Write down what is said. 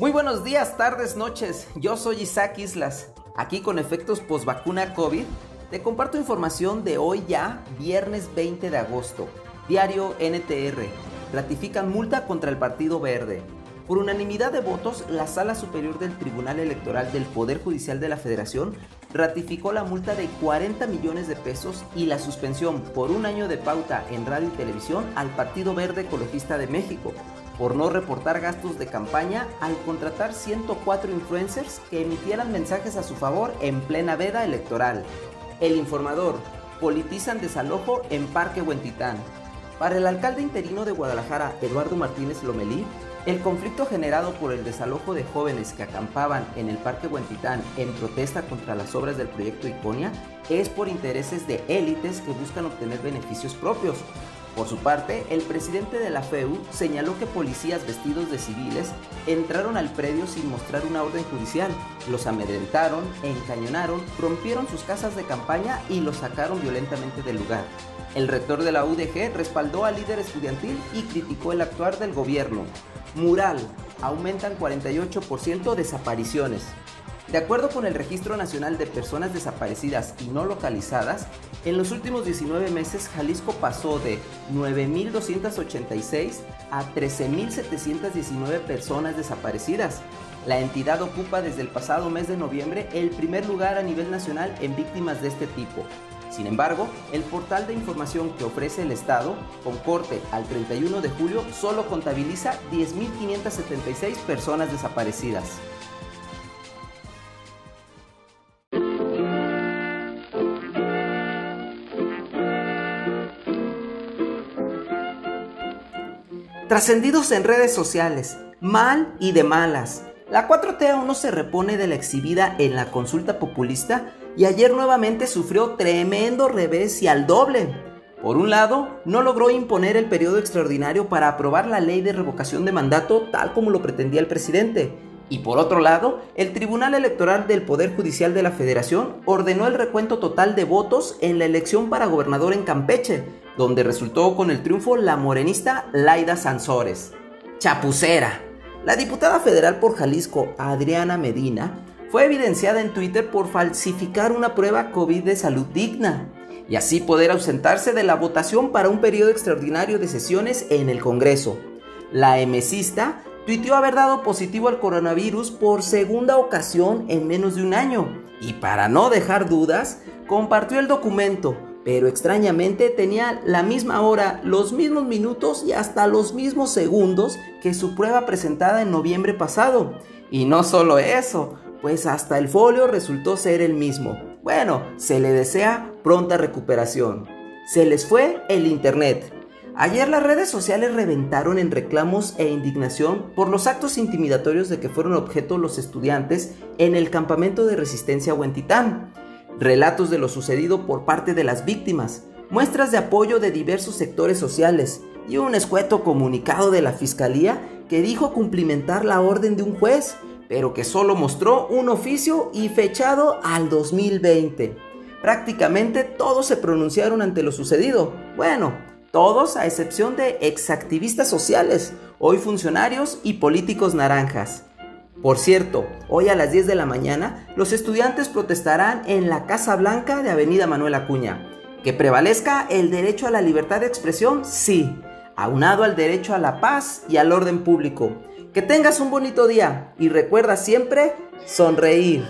Muy buenos días, tardes, noches. Yo soy Isaac Islas. Aquí con efectos post-vacuna COVID, te comparto información de hoy ya, viernes 20 de agosto. Diario NTR. Ratifican multa contra el Partido Verde. Por unanimidad de votos, la Sala Superior del Tribunal Electoral del Poder Judicial de la Federación ratificó la multa de 40 millones de pesos y la suspensión por un año de pauta en radio y televisión al Partido Verde Ecologista de México por no reportar gastos de campaña al contratar 104 influencers que emitieran mensajes a su favor en plena veda electoral. El informador, politizan desalojo en Parque Huentitán. Para el alcalde interino de Guadalajara, Eduardo Martínez Lomelí, el conflicto generado por el desalojo de jóvenes que acampaban en el Parque Huentitán en protesta contra las obras del proyecto Iconia es por intereses de élites que buscan obtener beneficios propios, por su parte, el presidente de la FEU señaló que policías vestidos de civiles entraron al predio sin mostrar una orden judicial, los amedrentaron, encañonaron, rompieron sus casas de campaña y los sacaron violentamente del lugar. El rector de la UDG respaldó al líder estudiantil y criticó el actuar del gobierno. Mural, aumentan 48% desapariciones. De acuerdo con el Registro Nacional de Personas Desaparecidas y No Localizadas, en los últimos 19 meses Jalisco pasó de 9.286 a 13.719 personas desaparecidas. La entidad ocupa desde el pasado mes de noviembre el primer lugar a nivel nacional en víctimas de este tipo. Sin embargo, el portal de información que ofrece el Estado, con corte al 31 de julio, solo contabiliza 10.576 personas desaparecidas. Trascendidos en redes sociales, mal y de malas. La 4T aún no se repone de la exhibida en la consulta populista y ayer nuevamente sufrió tremendo revés y al doble. Por un lado, no logró imponer el periodo extraordinario para aprobar la ley de revocación de mandato tal como lo pretendía el presidente. Y por otro lado, el Tribunal Electoral del Poder Judicial de la Federación ordenó el recuento total de votos en la elección para gobernador en Campeche, donde resultó con el triunfo la morenista Laida Sansores. Chapucera. La diputada federal por Jalisco, Adriana Medina, fue evidenciada en Twitter por falsificar una prueba COVID de salud digna y así poder ausentarse de la votación para un periodo extraordinario de sesiones en el Congreso. La emesista tuiteó haber dado positivo al coronavirus por segunda ocasión en menos de un año y para no dejar dudas, compartió el documento pero extrañamente tenía la misma hora, los mismos minutos y hasta los mismos segundos que su prueba presentada en noviembre pasado. Y no solo eso, pues hasta el folio resultó ser el mismo. Bueno, se le desea pronta recuperación. Se les fue el Internet. Ayer las redes sociales reventaron en reclamos e indignación por los actos intimidatorios de que fueron objeto los estudiantes en el campamento de resistencia Huentitán relatos de lo sucedido por parte de las víctimas, muestras de apoyo de diversos sectores sociales y un escueto comunicado de la Fiscalía que dijo cumplimentar la orden de un juez, pero que solo mostró un oficio y fechado al 2020. Prácticamente todos se pronunciaron ante lo sucedido. Bueno, todos a excepción de exactivistas sociales, hoy funcionarios y políticos naranjas. Por cierto, hoy a las 10 de la mañana los estudiantes protestarán en la Casa Blanca de Avenida Manuel Acuña. ¿Que prevalezca el derecho a la libertad de expresión? Sí, aunado al derecho a la paz y al orden público. Que tengas un bonito día y recuerda siempre sonreír.